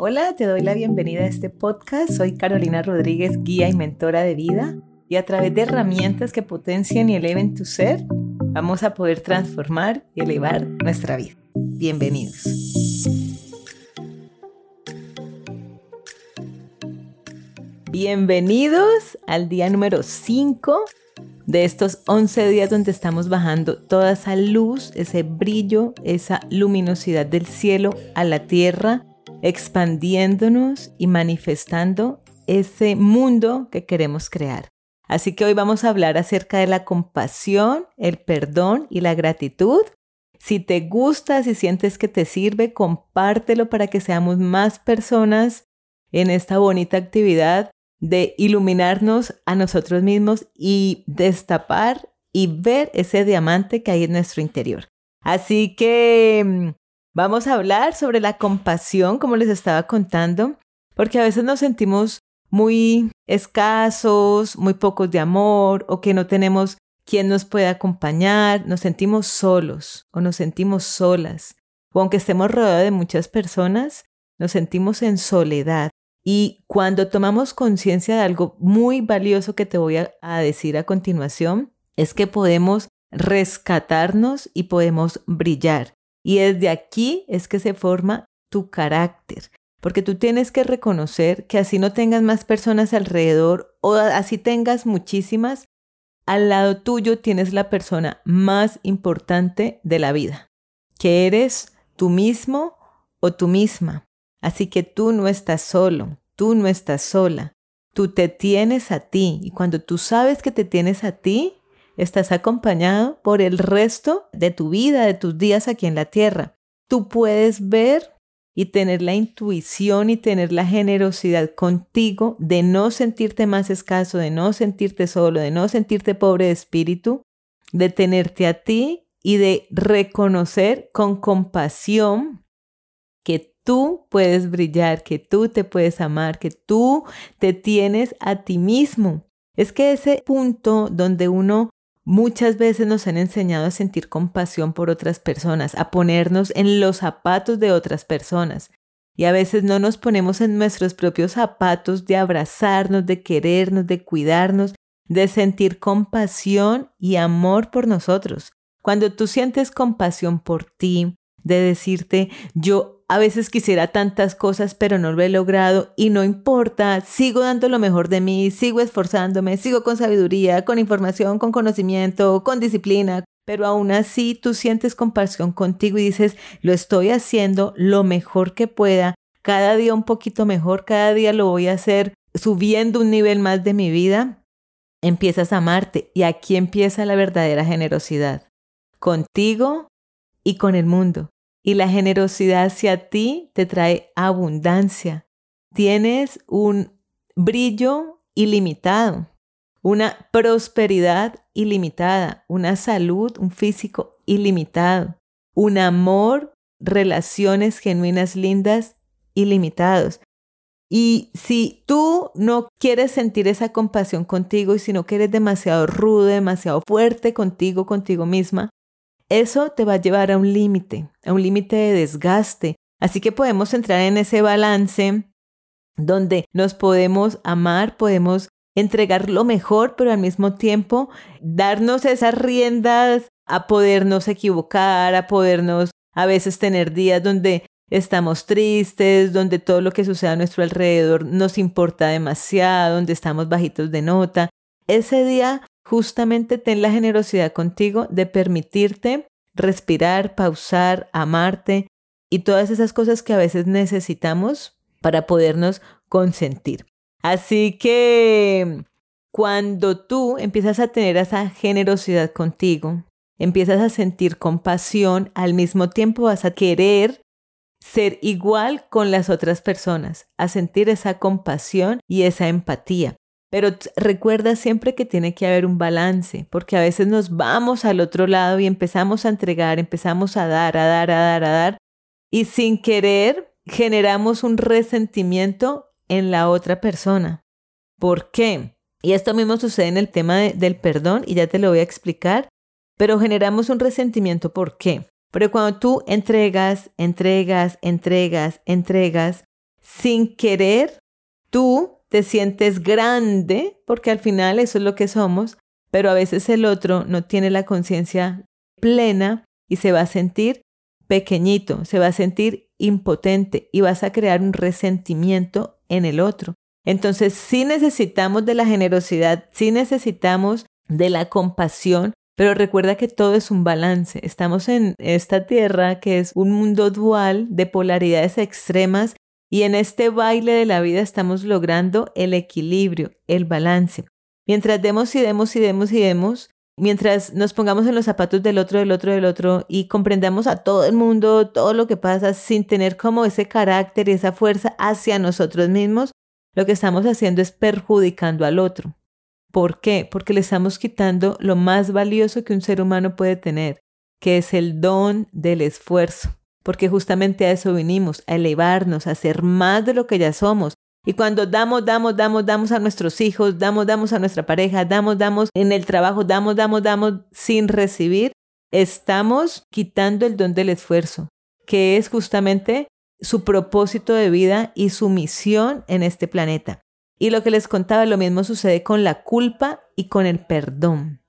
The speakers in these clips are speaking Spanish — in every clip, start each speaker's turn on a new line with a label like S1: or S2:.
S1: Hola, te doy la bienvenida a este podcast. Soy Carolina Rodríguez, guía y mentora de vida. Y a través de herramientas que potencien y eleven tu ser, vamos a poder transformar y elevar nuestra vida. Bienvenidos. Bienvenidos al día número 5 de estos 11 días donde estamos bajando toda esa luz, ese brillo, esa luminosidad del cielo a la tierra, expandiéndonos y manifestando ese mundo que queremos crear. Así que hoy vamos a hablar acerca de la compasión, el perdón y la gratitud. Si te gusta, si sientes que te sirve, compártelo para que seamos más personas en esta bonita actividad de iluminarnos a nosotros mismos y destapar y ver ese diamante que hay en nuestro interior. Así que mm, vamos a hablar sobre la compasión, como les estaba contando, porque a veces nos sentimos muy escasos, muy pocos de amor o que no tenemos quien nos pueda acompañar, nos sentimos solos o nos sentimos solas. O aunque estemos rodeados de muchas personas, nos sentimos en soledad. Y cuando tomamos conciencia de algo muy valioso que te voy a, decir a continuación, es que podemos rescatarnos y podemos brillar. Y desde aquí es que se forma tu carácter. Porque tú tienes que reconocer que así no tengas más personas alrededor o así tengas muchísimas, al lado tuyo tienes la persona más importante de la vida, que eres tú mismo o tú misma. Así que tú no estás solo, tú no estás sola, tú te tienes a ti y cuando tú sabes que te tienes a ti, estás acompañado por el resto de tu vida, de tus días aquí en la tierra. Tú puedes ver y tener la intuición y tener la generosidad contigo de no sentirte más escaso, de no sentirte solo, de no sentirte pobre de espíritu, de tenerte a ti y de reconocer con compasión que tú puedes brillar, que tú te puedes amar, que tú te tienes a ti mismo. Es que ese punto donde uno muchas veces nos han enseñado a sentir compasión por otras personas, a ponernos en los zapatos de otras personas. Y a veces no nos ponemos en nuestros propios zapatos de abrazarnos, de querernos, de cuidarnos, de sentir compasión y amor por nosotros. Cuando tú sientes compasión por ti, de decirte, yo a veces quisiera tantas cosas, pero no lo he logrado y no importa, sigo dando lo mejor de mí, sigo esforzándome, sigo con sabiduría, con información, con conocimiento, con disciplina, pero aún así tú sientes compasión contigo y dices, lo estoy haciendo lo mejor que pueda, cada día un poquito mejor, cada día lo voy a hacer subiendo un nivel más de mi vida, empiezas a amarte y aquí empieza la verdadera generosidad, contigo y con el mundo. Y la generosidad hacia ti te trae abundancia. Tienes un brillo ilimitado, una prosperidad ilimitada, una salud, un físico ilimitado, un amor, relaciones genuinas lindas ilimitados. Y si tú no quieres sentir esa compasión contigo y si no quieres demasiado rudo, demasiado fuerte contigo, contigo misma, eso te va a llevar a un límite, a un límite de desgaste. Así que podemos entrar en ese balance donde nos podemos amar, podemos entregar lo mejor, pero al mismo tiempo darnos esas riendas a podernos equivocar, a podernos a veces tener días donde estamos tristes, donde todo lo que sucede a nuestro alrededor nos importa demasiado, donde estamos bajitos de nota. Ese día justamente ten la generosidad contigo de permitirte respirar, pausar, amarte y todas esas cosas que a veces necesitamos para podernos consentir. Así que cuando tú empiezas a tener esa generosidad contigo, empiezas a sentir compasión, al mismo tiempo vas a querer ser igual con las otras personas, a sentir esa compasión y esa empatía. Pero recuerda siempre que tiene que haber un balance, porque a veces nos vamos al otro lado y empezamos a entregar, empezamos a dar, a dar, a dar, a dar, y sin querer generamos un resentimiento en la otra persona. ¿Por qué? Y esto mismo sucede en el tema del perdón, y ya te lo voy a explicar, pero generamos un resentimiento. ¿Por qué? Porque cuando tú entregas, entregas, entregas, entregas, sin querer, tú te sientes grande, porque al final eso es lo que somos, pero a veces el otro no tiene la conciencia plena y se va a sentir pequeñito, se va a sentir impotente y vas a crear un resentimiento en el otro. Entonces, sí necesitamos de la generosidad, sí necesitamos de la compasión, pero recuerda que todo es un balance. Estamos en esta tierra que es un mundo dual de polaridades extremas y en este baile de la vida estamos logrando el equilibrio, el balance. Mientras demos y demos y demos y demos, mientras nos pongamos en los zapatos del otro, del otro, del otro y comprendamos a todo el mundo, todo lo que pasa sin tener como ese carácter y esa fuerza hacia nosotros mismos, lo que estamos haciendo es perjudicando al otro. ¿Por qué? Porque le estamos quitando lo más valioso que un ser humano puede tener, que es el don del esfuerzo. Porque justamente a eso vinimos, a elevarnos, a ser más de lo que ya somos, y cuando damos, damos, damos, damos a nuestros hijos, damos, damos a nuestra pareja, damos, damos en el trabajo, damos, damos, damos sin recibir, estamos quitando el don del esfuerzo, que es justamente su propósito de vida y su misión en este planeta. Y lo que les contaba, lo mismo sucede con la culpa y con el perdón.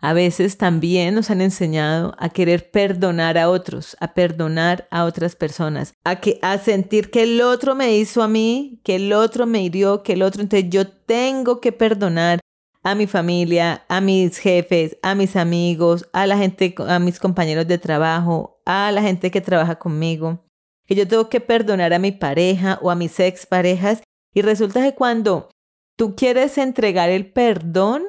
S1: A veces también nos han enseñado a querer perdonar a otros, a perdonar a otras personas, a, que, a sentir que el otro me hizo a mí, que el otro me hirió, que el otro, entonces yo tengo que perdonar a mi familia, a mis jefes, a mis amigos, a la gente, a mis compañeros de trabajo, a la gente que trabaja conmigo, que yo tengo que perdonar a mi pareja o a mis exparejas. Y resulta que cuando tú quieres entregar el perdón,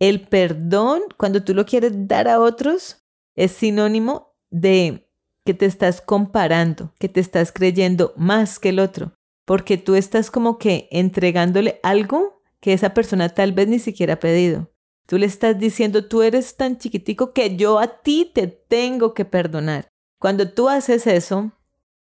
S1: el perdón, cuando tú lo quieres dar a otros, es sinónimo de que te estás comparando, que te estás creyendo más que el otro, porque tú estás como que entregándole algo que esa persona tal vez ni siquiera ha pedido. Tú le estás diciendo, tú eres tan chiquitico que yo a ti te tengo que perdonar. Cuando tú haces eso,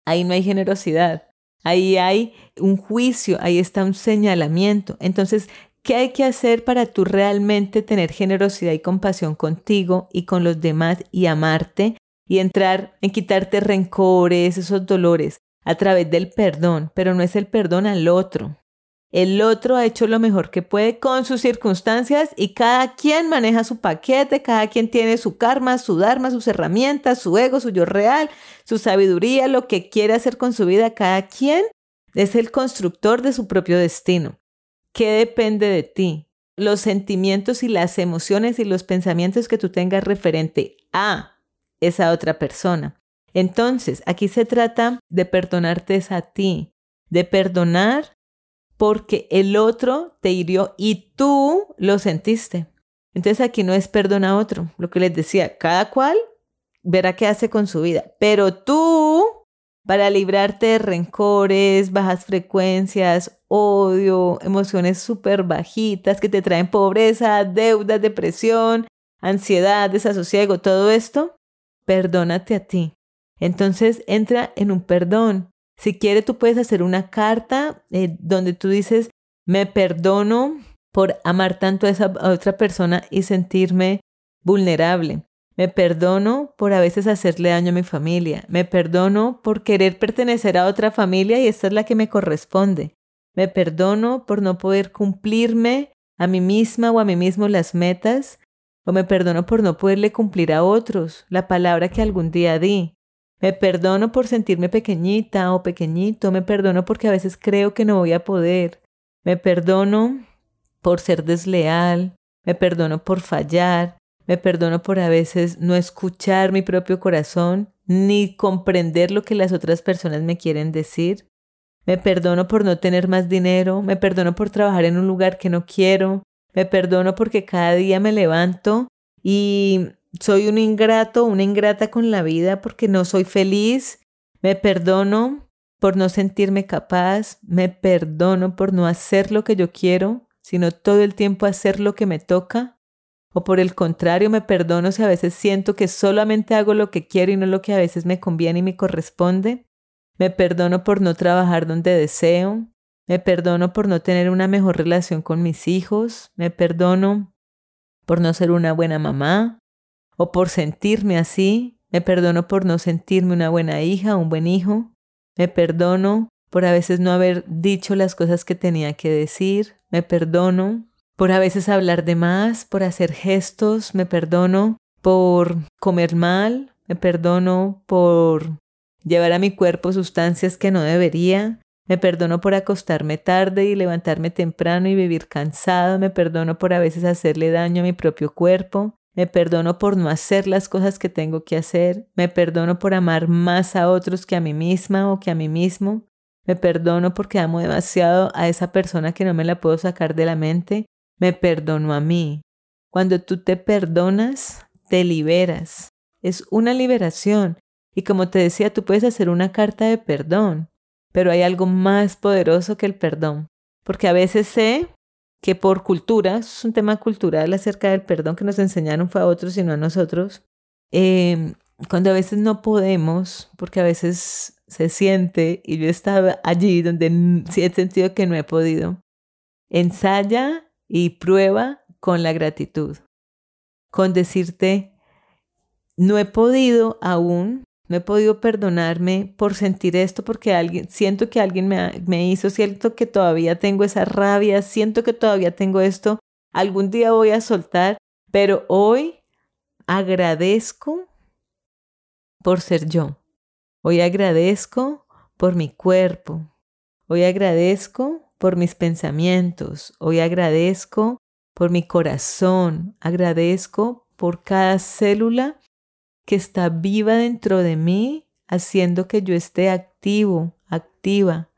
S1: ahí no hay generosidad, ahí hay un juicio, ahí está un señalamiento. Entonces, ¿Qué hay que hacer para tú realmente tener generosidad y compasión contigo y con los demás y amarte y entrar en quitarte rencores, esos dolores a través del perdón? Pero no es el perdón al otro. El otro ha hecho lo mejor que puede con sus circunstancias y cada quien maneja su paquete, cada quien tiene su karma, su dharma, sus herramientas, su ego, su yo real, su sabiduría, lo que quiere hacer con su vida. Cada quien es el constructor de su propio destino. ¿Qué depende de ti? Los sentimientos y las emociones y los pensamientos que tú tengas referente a esa otra persona. Entonces, aquí se trata de perdonarte a ti, de perdonar porque el otro te hirió y tú lo sentiste. Entonces aquí no es perdona a otro, lo que les decía, cada cual verá qué hace con su vida, pero tú para librarte de rencores, bajas frecuencias, odio, emociones súper bajitas que te traen pobreza, deudas, depresión, ansiedad, desasosiego, todo esto, perdónate a ti. Entonces entra en un perdón. Si quieres, tú puedes hacer una carta eh, donde tú dices, me perdono por amar tanto a esa otra persona y sentirme vulnerable. Me perdono por a veces hacerle daño a mi familia. Me perdono por querer pertenecer a otra familia y esta es la que me corresponde. Me perdono por no poder cumplirme a mí misma o a mí mismo las metas. O me perdono por no poderle cumplir a otros la palabra que algún día di. Me perdono por sentirme pequeñita o pequeñito. Me perdono porque a veces creo que no voy a poder. Me perdono por ser desleal. Me perdono por fallar. Me perdono por a veces no escuchar mi propio corazón ni comprender lo que las otras personas me quieren decir. Me perdono por no tener más dinero, me perdono por trabajar en un lugar que no quiero, me perdono porque cada día me levanto y soy un ingrato, una ingrata con la vida porque no soy feliz. Me perdono por no sentirme capaz, me perdono por no hacer lo que yo quiero, sino todo el tiempo hacer lo que me toca. O por el contrario, me perdono si a veces siento que solamente hago lo que quiero y no lo que a veces me conviene y me corresponde. Me perdono por no trabajar donde deseo. Me perdono por no tener una mejor relación con mis hijos. Me perdono por no ser una buena mamá o por sentirme así. Me perdono por no sentirme una buena hija o un buen hijo. Me perdono por a veces no haber dicho las cosas que tenía que decir. Me perdono por a veces hablar de más, por hacer gestos. Me perdono por comer mal. Me perdono por llevar a mi cuerpo sustancias que no debería. Me perdono por acostarme tarde y levantarme temprano y vivir cansado. Me perdono por a veces hacerle daño a mi propio cuerpo. Me perdono por no hacer las cosas que tengo que hacer. Me perdono por amar más a otros que a mí misma o que a mí mismo. Me perdono porque amo demasiado a esa persona que no me la puedo sacar de la mente. Me perdono a mí. Cuando tú te perdonas, te liberas. Es una liberación. Y como te decía, tú puedes hacer una carta de perdón, pero hay algo más poderoso que el perdón. Porque a veces sé que por cultura, es un tema cultural acerca del perdón que nos enseñaron fue a otros y no a nosotros, em, cuando a veces no podemos, porque a veces se siente, y yo estaba allí donde sí he sentido que no he podido, ensaya y prueba con la gratitud, con decirte, no he podido aún, no he podido perdonarme por sentir esto porque alguien, siento que alguien me, me hizo, siento que todavía tengo esa rabia, siento que todavía tengo esto, algún día voy a soltar, pero hoy agradezco por ser yo. Hoy agradezco por mi cuerpo. Hoy agradezco por mis pensamientos. Hoy agradezco por mi corazón. Agradezco por cada célula que está viva dentro de mí, haciendo que yo esté activo, activa.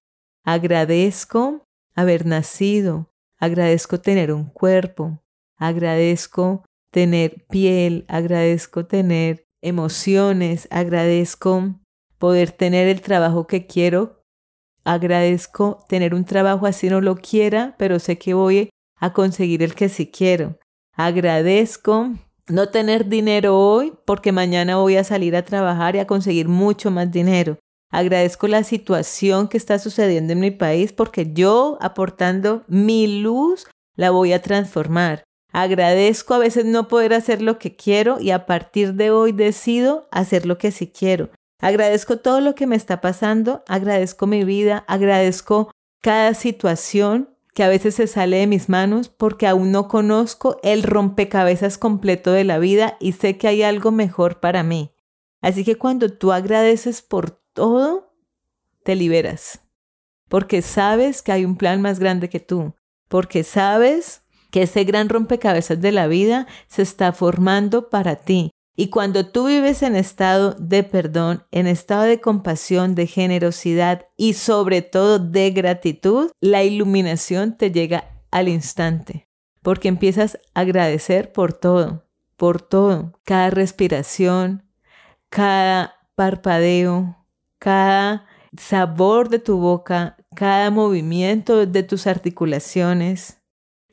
S1: Agradezco haber nacido, agradezco tener un cuerpo, agradezco tener piel, agradezco tener emociones, agradezco poder tener el trabajo que quiero, agradezco tener un trabajo así no lo quiera, pero sé que voy a conseguir el que sí quiero. Agradezco no tener dinero hoy porque mañana voy a salir a trabajar y a conseguir mucho más dinero. Agradezco la situación que está sucediendo en mi país porque yo aportando mi luz la voy a transformar. Agradezco a veces no poder hacer lo que quiero y a partir de hoy decido hacer lo que sí quiero. Agradezco todo lo que me está pasando, agradezco mi vida, agradezco cada situación que a veces se sale de mis manos porque aún no conozco el rompecabezas completo de la vida y sé que hay algo mejor para mí. Así que cuando tú agradeces por todo, te liberas. Porque sabes que hay un plan más grande que tú. Porque sabes que ese gran rompecabezas de la vida se está formando para ti. Y cuando tú vives en estado de perdón, en estado de compasión, de generosidad y sobre todo de gratitud, la iluminación te llega al instante, porque empiezas a agradecer por todo, por todo, cada respiración, cada parpadeo, cada sabor de tu boca, cada movimiento de tus articulaciones,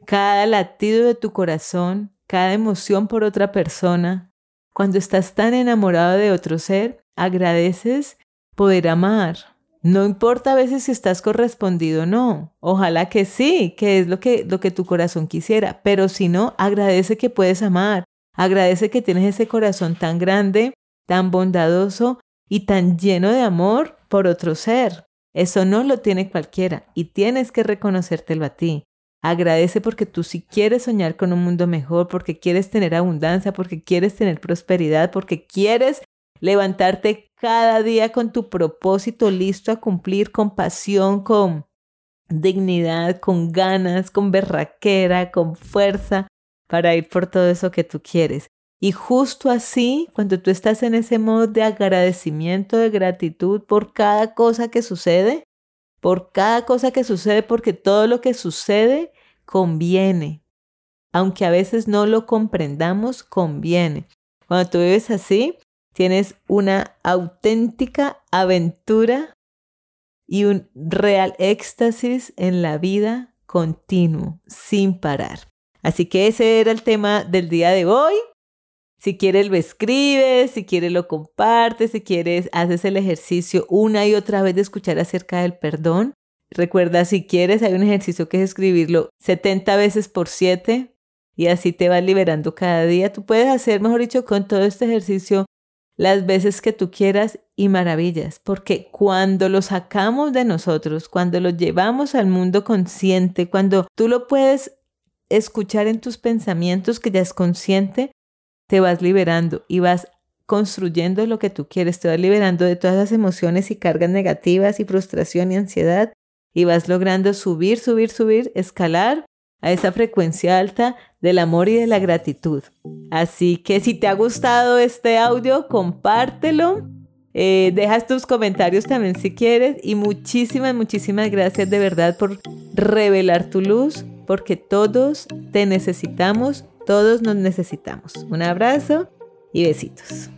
S1: cada latido de tu corazón, cada emoción por otra persona, cuando estás tan enamorado de otro ser, agradeces poder amar. No importa a veces si estás correspondido o no. Ojalá que sí, que es lo que, lo que tu corazón quisiera. Pero si no, agradece que puedes amar. Agradece que tienes ese corazón tan grande, tan bondadoso y tan lleno de amor por otro ser. Eso no lo tiene cualquiera y tienes que reconocértelo a ti. Agradece porque tú si quieres soñar con un mundo mejor, porque quieres tener abundancia, porque quieres tener prosperidad, porque quieres levantarte cada día con tu propósito listo a cumplir con pasión, con dignidad, con ganas, con berraquera, con fuerza para ir por todo eso que tú quieres. Y justo así, cuando tú estás en ese modo de agradecimiento, de gratitud por cada cosa que sucede, por cada cosa que sucede, porque todo lo que sucede conviene. Aunque a veces no lo comprendamos, conviene. Cuando tú vives así, tienes una auténtica aventura y un real éxtasis en la vida continuo, sin parar. Así que ese era el tema del día de hoy. Si quieres lo escribes, si quieres lo compartes, si quieres haces el ejercicio una y otra vez de escuchar acerca del perdón. Recuerda, si quieres, hay un ejercicio que es escribirlo 70 veces por 7 y así te vas liberando cada día. Tú puedes hacer, mejor dicho, con todo este ejercicio las veces que tú quieras y maravillas, porque cuando lo sacamos de nosotros, cuando lo llevamos al mundo consciente, cuando tú lo puedes escuchar en tus pensamientos que ya es consciente, te vas liberando y vas construyendo lo que tú quieres, te vas liberando de todas las emociones y cargas negativas y frustración y ansiedad y vas logrando subir, subir, subir, escalar a esa frecuencia alta del amor y de la gratitud. Así que si te ha gustado este audio, compártelo. Eh, dejas tus comentarios también si quieres y muchísimas, muchísimas gracias de verdad por revelar tu luz, porque todos te necesitamos, todos nos necesitamos. Un abrazo y besitos.